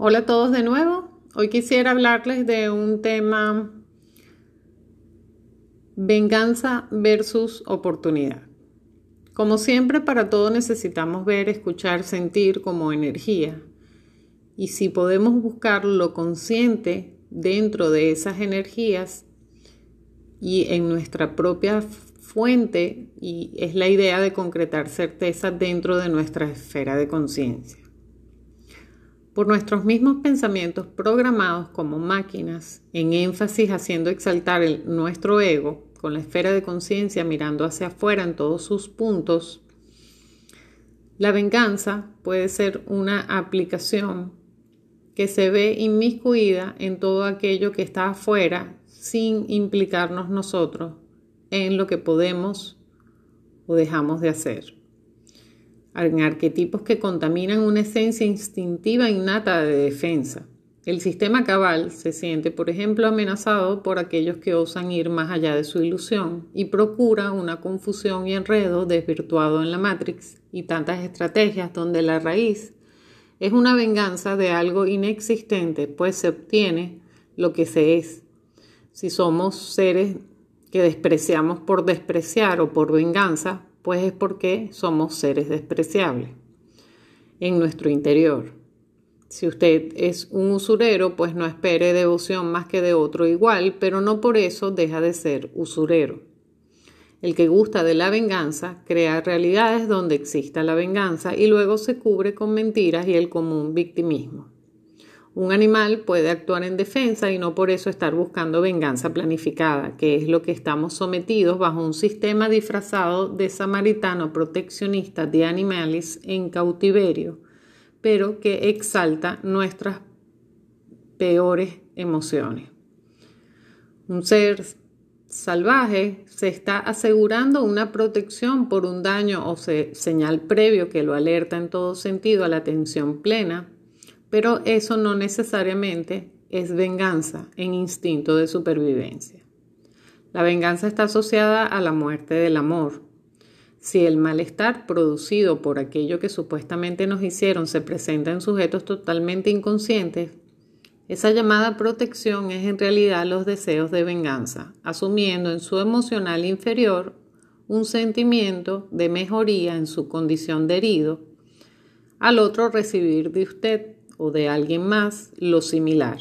Hola a todos de nuevo. Hoy quisiera hablarles de un tema venganza versus oportunidad. Como siempre, para todo necesitamos ver, escuchar, sentir como energía. Y si podemos buscar lo consciente dentro de esas energías y en nuestra propia fuente, y es la idea de concretar certeza dentro de nuestra esfera de conciencia por nuestros mismos pensamientos programados como máquinas, en énfasis haciendo exaltar el, nuestro ego, con la esfera de conciencia mirando hacia afuera en todos sus puntos, la venganza puede ser una aplicación que se ve inmiscuida en todo aquello que está afuera sin implicarnos nosotros en lo que podemos o dejamos de hacer en arquetipos que contaminan una esencia instintiva innata de defensa. El sistema cabal se siente, por ejemplo, amenazado por aquellos que osan ir más allá de su ilusión y procura una confusión y enredo desvirtuado en la Matrix y tantas estrategias donde la raíz es una venganza de algo inexistente, pues se obtiene lo que se es. Si somos seres que despreciamos por despreciar o por venganza, pues es porque somos seres despreciables en nuestro interior. Si usted es un usurero, pues no espere devoción más que de otro igual, pero no por eso deja de ser usurero. El que gusta de la venganza crea realidades donde exista la venganza y luego se cubre con mentiras y el común victimismo. Un animal puede actuar en defensa y no por eso estar buscando venganza planificada, que es lo que estamos sometidos bajo un sistema disfrazado de samaritano proteccionista de animales en cautiverio, pero que exalta nuestras peores emociones. Un ser salvaje se está asegurando una protección por un daño o señal previo que lo alerta en todo sentido a la atención plena pero eso no necesariamente es venganza en instinto de supervivencia. La venganza está asociada a la muerte del amor. Si el malestar producido por aquello que supuestamente nos hicieron se presenta en sujetos totalmente inconscientes, esa llamada protección es en realidad los deseos de venganza, asumiendo en su emocional inferior un sentimiento de mejoría en su condición de herido, al otro recibir de usted o de alguien más lo similar.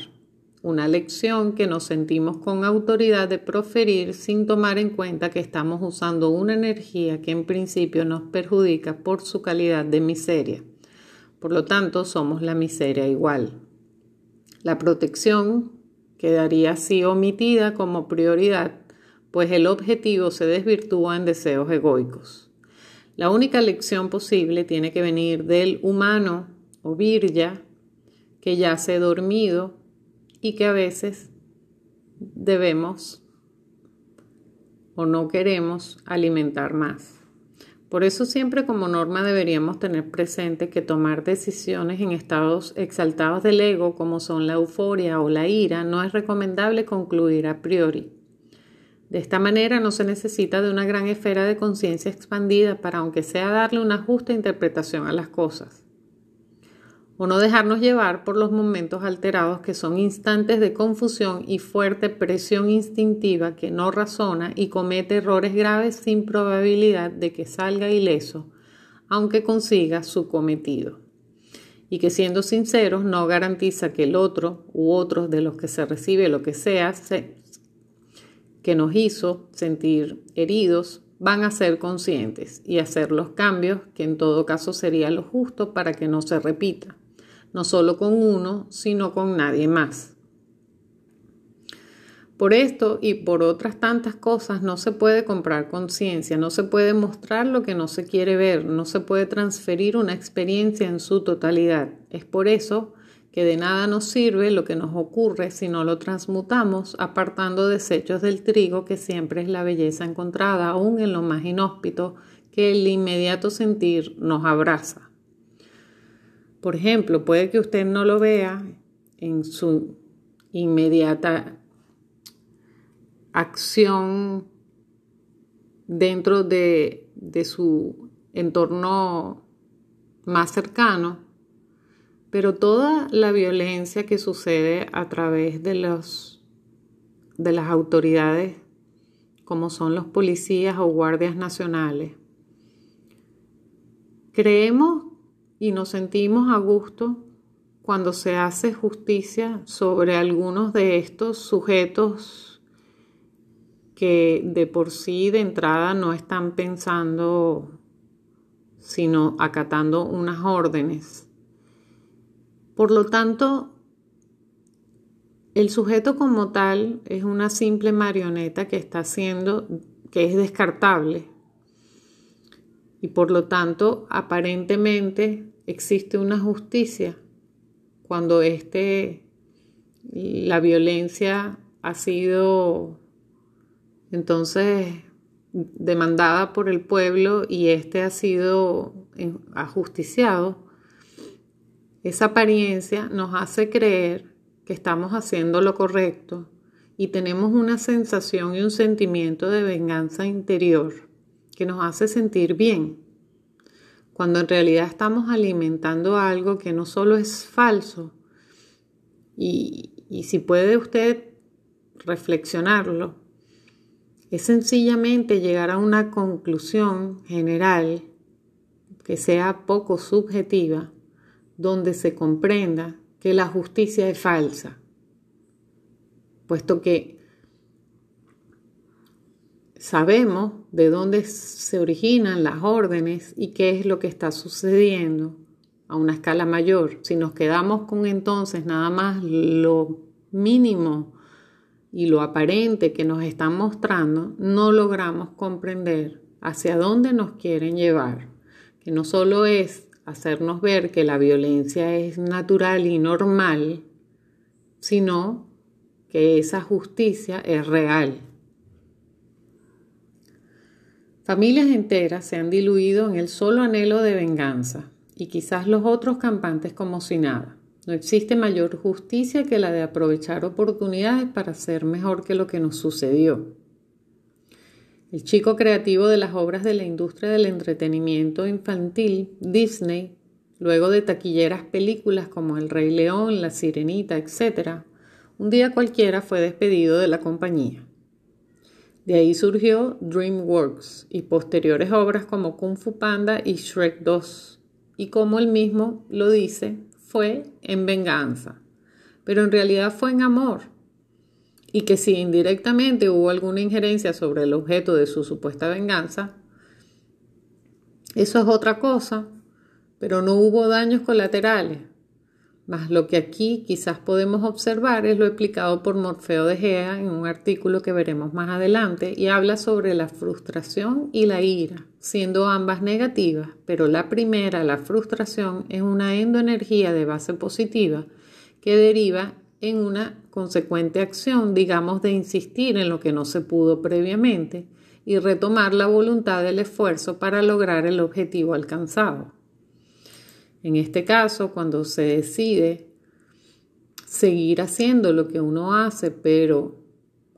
Una lección que nos sentimos con autoridad de proferir sin tomar en cuenta que estamos usando una energía que en principio nos perjudica por su calidad de miseria. Por lo tanto, somos la miseria igual. La protección quedaría así omitida como prioridad, pues el objetivo se desvirtúa en deseos egoicos. La única lección posible tiene que venir del humano o virya que yace dormido y que a veces debemos o no queremos alimentar más. Por eso siempre como norma deberíamos tener presente que tomar decisiones en estados exaltados del ego como son la euforia o la ira no es recomendable concluir a priori. De esta manera no se necesita de una gran esfera de conciencia expandida para aunque sea darle una justa interpretación a las cosas o no dejarnos llevar por los momentos alterados que son instantes de confusión y fuerte presión instintiva que no razona y comete errores graves sin probabilidad de que salga ileso, aunque consiga su cometido. Y que siendo sinceros no garantiza que el otro u otros de los que se recibe lo que sea que nos hizo sentir heridos van a ser conscientes y hacer los cambios que en todo caso sería lo justo para que no se repita no solo con uno, sino con nadie más. Por esto y por otras tantas cosas no se puede comprar conciencia, no se puede mostrar lo que no se quiere ver, no se puede transferir una experiencia en su totalidad. Es por eso que de nada nos sirve lo que nos ocurre si no lo transmutamos apartando desechos del trigo que siempre es la belleza encontrada aún en lo más inhóspito que el inmediato sentir nos abraza. Por ejemplo, puede que usted no lo vea en su inmediata acción dentro de, su entorno más cercano, pero toda la violencia que sucede a través de los de las autoridades como son los policías o guardias nacionales. Creemos y nos sentimos a gusto cuando se hace justicia sobre algunos de estos sujetos que de por sí de entrada no están pensando, sino acatando unas órdenes. Por lo tanto, el sujeto como tal es una simple marioneta que está haciendo, que es descartable. Y por lo tanto, aparentemente existe una justicia cuando este, la violencia ha sido entonces demandada por el pueblo y este ha sido ajusticiado, esa apariencia nos hace creer que estamos haciendo lo correcto y tenemos una sensación y un sentimiento de venganza interior que nos hace sentir bien. Cuando en realidad estamos alimentando algo que no solo es falso, y, si puede usted reflexionarlo, es sencillamente llegar a una conclusión general que sea poco subjetiva, donde se comprenda que la justicia es falsa, puesto que sabemos de dónde se originan las órdenes y qué es lo que está sucediendo a una escala mayor. Si nos quedamos con entonces nada más lo mínimo y lo aparente que nos están mostrando, no logramos comprender hacia dónde nos quieren llevar, que no solo es hacernos ver que la violencia es natural y normal, sino que esa justicia es real. Familias enteras se han diluido en el solo anhelo de venganza y quizás los otros campantes como si nada. No existe mayor justicia que la de aprovechar oportunidades para ser mejor que lo que nos sucedió. El chico creativo de las obras de la industria del entretenimiento infantil, Disney, luego de taquilleras películas como El Rey León, La Sirenita, etc., un día cualquiera fue despedido de la compañía. De ahí surgió DreamWorks y posteriores obras como Kung Fu Panda y Shrek 2. Y como él mismo lo dice, fue en venganza. Pero en realidad fue en amor. Y que si indirectamente hubo alguna injerencia sobre el objeto de su supuesta venganza, eso es otra cosa, pero no hubo daños colaterales. Mas lo que aquí quizás podemos observar es lo explicado por Morfeo de Gea en un artículo que veremos más adelante y habla sobre la frustración y la ira, siendo ambas negativas, pero la primera, la frustración, es una endoenergía de base positiva que deriva en una consecuente acción, digamos, de insistir en lo que no se pudo previamente y retomar la voluntad del esfuerzo para lograr el objetivo alcanzado. En este caso, cuando se decide seguir haciendo lo que uno hace, pero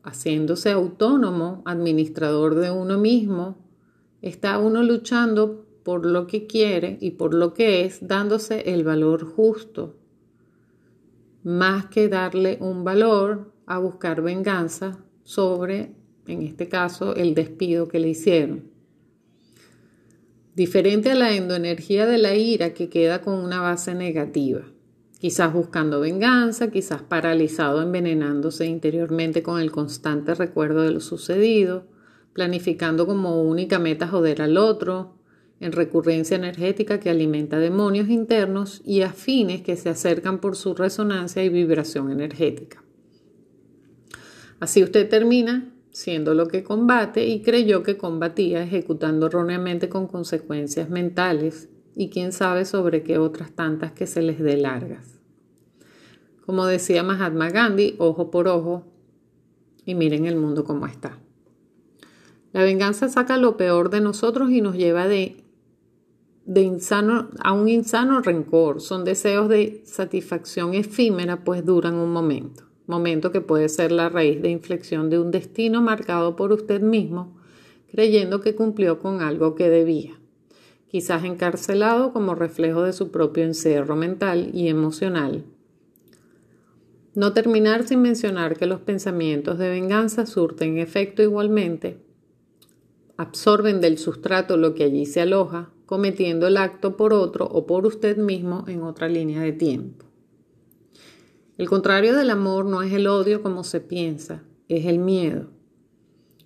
haciéndose autónomo, administrador de uno mismo, está uno luchando por lo que quiere y por lo que es, dándose el valor justo, más que darle un valor a buscar venganza sobre, en este caso, el despido que le hicieron diferente a la endoenergía de la ira que queda con una base negativa, quizás buscando venganza, quizás paralizado, envenenándose interiormente con el constante recuerdo de lo sucedido, planificando como única meta joder al otro, en recurrencia energética que alimenta demonios internos y afines que se acercan por su resonancia y vibración energética. Así usted termina siendo lo que combate y creyó que combatía ejecutando erróneamente con consecuencias mentales y quién sabe sobre qué otras tantas que se les dé largas. Como decía Mahatma Gandhi, ojo por ojo, y miren el mundo como está. La venganza saca lo peor de nosotros y nos lleva de, de insano, a un insano rencor. Son deseos de satisfacción efímera, pues duran un momento momento que puede ser la raíz de inflexión de un destino marcado por usted mismo, creyendo que cumplió con algo que debía. quizás encarcelado como reflejo de su propio encierro mental y emocional. No terminar sin mencionar que los pensamientos de venganza surten efecto igualmente, absorben del sustrato lo que allí se aloja, cometiendo el acto por otro o por usted mismo en otra línea de tiempo. El contrario del amor no es el odio como se piensa, es el miedo.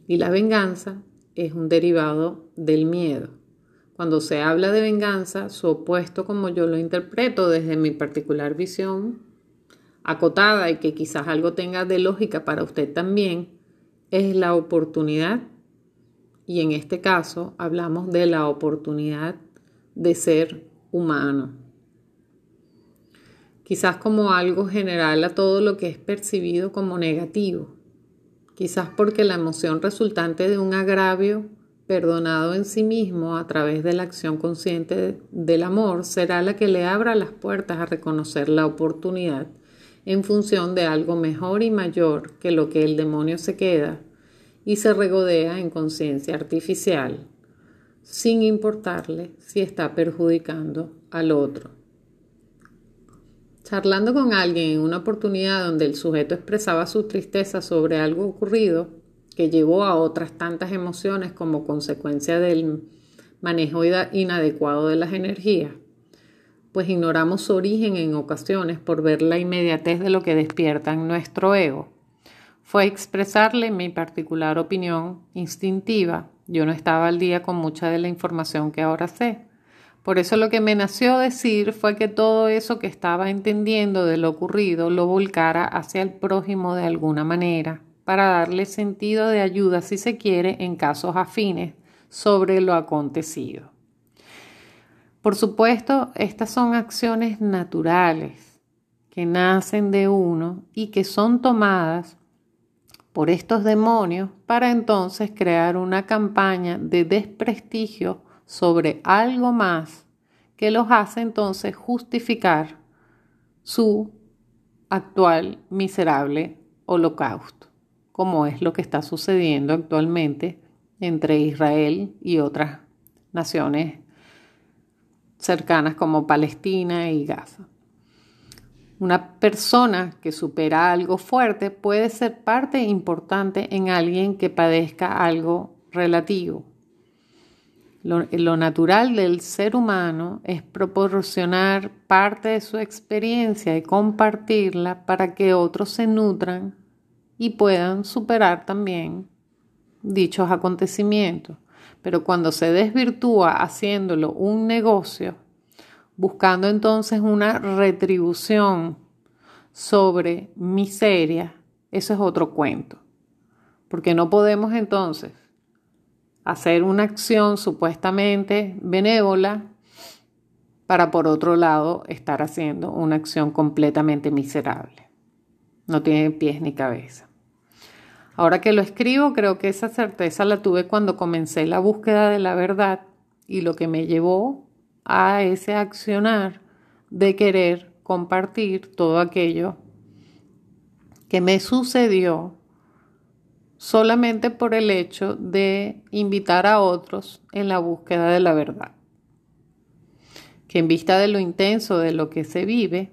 Y la venganza es un derivado del miedo. Cuando se habla de venganza, su opuesto, como yo lo interpreto desde mi particular visión, acotada y que quizás algo tenga de lógica para usted también, es la oportunidad. Y en este caso hablamos de la oportunidad de ser humano quizás como algo general a todo lo que es percibido como negativo, quizás porque la emoción resultante de un agravio perdonado en sí mismo a través de la acción consciente del amor será la que le abra las puertas a reconocer la oportunidad en función de algo mejor y mayor que lo que el demonio se queda y se regodea en conciencia artificial, sin importarle si está perjudicando al otro. Charlando con alguien en una oportunidad donde el sujeto expresaba su tristeza sobre algo ocurrido que llevó a otras tantas emociones como consecuencia del manejo inadecuado de las energías, pues ignoramos su origen en ocasiones por ver la inmediatez de lo que despierta en nuestro ego. Fue expresarle mi particular opinión instintiva. Yo no estaba al día con mucha de la información que ahora sé por eso lo que me nació decir fue que todo eso que estaba entendiendo de lo ocurrido lo volcara hacia el prójimo de alguna manera, para darle sentido de ayuda si se quiere en casos afines sobre lo acontecido. Por supuesto, estas son acciones naturales que nacen de uno y que son tomadas por estos demonios para entonces crear una campaña de desprestigio sobre algo más que los hace entonces justificar su actual miserable holocausto, como es lo que está sucediendo actualmente entre Israel y otras naciones cercanas como Palestina y Gaza. Una persona que supera algo fuerte puede ser parte importante en alguien que padezca algo relativo. Lo, natural del ser humano es proporcionar parte de su experiencia y compartirla para que otros se nutran y puedan superar también dichos acontecimientos. Pero cuando se desvirtúa haciéndolo un negocio, buscando entonces una retribución sobre miseria, eso es otro cuento. Porque no podemos entonces hacer una acción supuestamente benévola para por otro lado estar haciendo una acción completamente miserable. No tiene pies ni cabeza. Ahora que lo escribo, creo que esa certeza la tuve cuando comencé la búsqueda de la verdad y lo que me llevó a ese accionar de querer compartir todo aquello que me sucedió solamente por el hecho de invitar a otros en la búsqueda de la verdad. Que en vista de lo intenso de lo que se vive,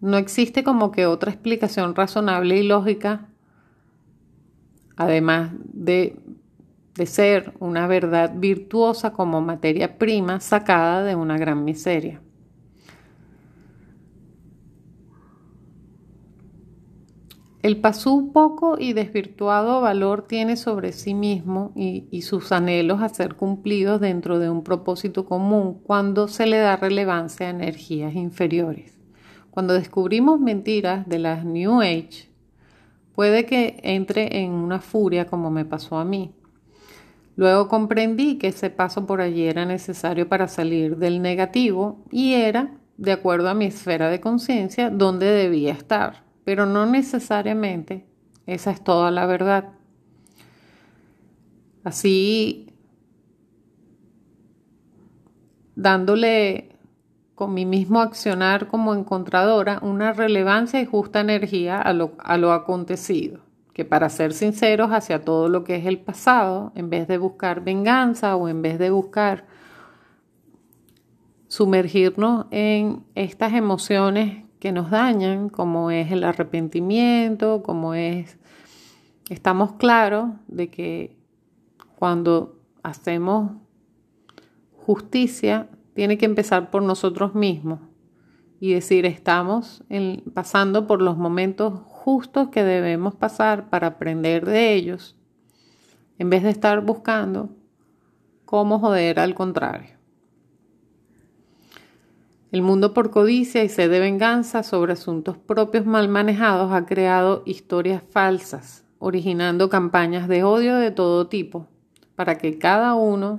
no existe como que otra explicación razonable y lógica, además de, de ser una verdad virtuosa como materia prima sacada de una gran miseria. El pasú poco y desvirtuado valor tiene sobre sí mismo y, sus anhelos a ser cumplidos dentro de un propósito común cuando se le da relevancia a energías inferiores. Cuando descubrimos mentiras de las New Age, puede que entre en una furia como me pasó a mí. Luego comprendí que ese paso por allí era necesario para salir del negativo y era, de acuerdo a mi esfera de conciencia, donde debía estar pero no necesariamente esa es toda la verdad. Así, dándole con mi mismo accionar como encontradora una relevancia y justa energía a lo, a lo acontecido, que para ser sinceros hacia todo lo que es el pasado, en vez de buscar venganza o en vez de buscar sumergirnos en estas emociones que nos dañan, como es el arrepentimiento, como es, estamos claros de que cuando hacemos justicia, tiene que empezar por nosotros mismos y decir, estamos pasando por los momentos justos que debemos pasar para aprender de ellos, en vez de estar buscando cómo joder al contrario. El mundo por codicia y sed de venganza sobre asuntos propios mal manejados ha creado historias falsas, originando campañas de odio de todo tipo, para que cada uno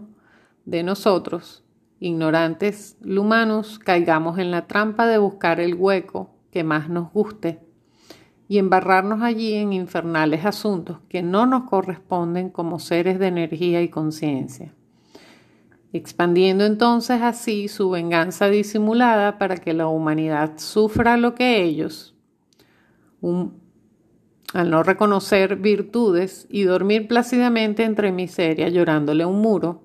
de nosotros ignorantes humanos caigamos en la trampa de buscar el hueco que más nos guste y embarrarnos allí en infernales asuntos que no nos corresponden como seres de energía y conciencia, expandiendo entonces así su venganza disimulada para que la humanidad sufra lo que ellos, al no reconocer virtudes y dormir plácidamente entre miseria llorándole un muro,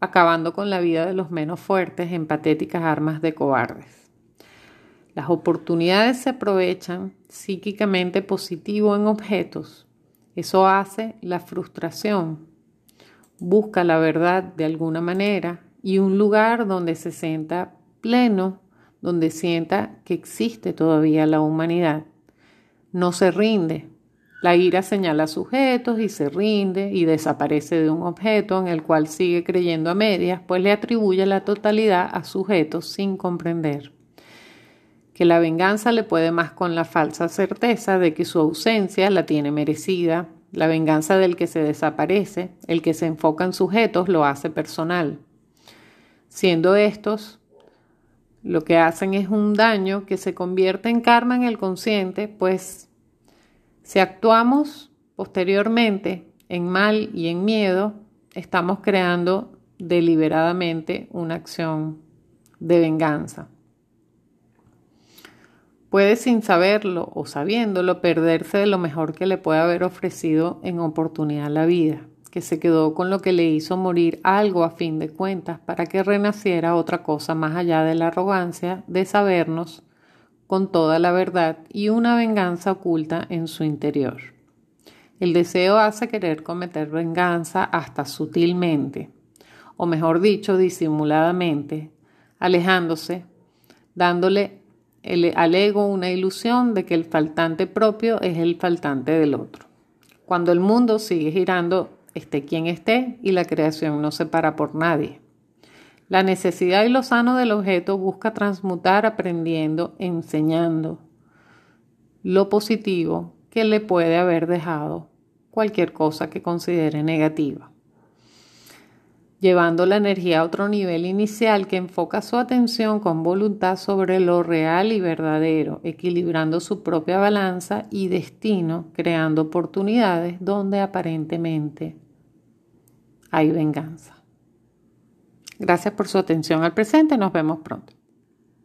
acabando con la vida de los menos fuertes en patéticas armas de cobardes. Las oportunidades se aprovechan psíquicamente positivo en objetos. Eso hace la frustración. Busca la verdad de alguna manera y un lugar donde se sienta pleno, donde sienta que existe todavía la humanidad. No se rinde, la ira señala sujetos y se rinde y desaparece de un objeto en el cual sigue creyendo a medias, pues le atribuye la totalidad a sujetos sin comprender. Que la venganza le puede más con la falsa certeza de que su ausencia la tiene merecida. La venganza del que se desaparece, el que se enfoca en sujetos, lo hace personal. Siendo estos lo que hacen es un daño que se convierte en karma en el consciente, pues si actuamos posteriormente en mal y en miedo, estamos creando deliberadamente una acción de venganza. Puede sin saberlo o sabiéndolo perderse de lo mejor que le puede haber ofrecido en oportunidad la vida, que se quedó con lo que le hizo morir algo a fin de cuentas para que renaciera otra cosa más allá de la arrogancia de sabernos con toda la verdad y una venganza oculta en su interior. El deseo hace querer cometer venganza hasta sutilmente, o mejor dicho, disimuladamente, alejándose, dándole al ego una ilusión de que el faltante propio es el faltante del otro. Cuando el mundo sigue girando, esté quien esté, y la creación no se para por nadie. La necesidad y lo sano del objeto busca transmutar aprendiendo, enseñando lo positivo que le puede haber dejado cualquier cosa que considere negativa. Llevando la energía a otro nivel inicial que enfoca su atención con voluntad sobre lo real y verdadero, equilibrando su propia balanza y destino, creando oportunidades donde aparentemente hay venganza. Gracias por su atención al presente. Nos vemos pronto.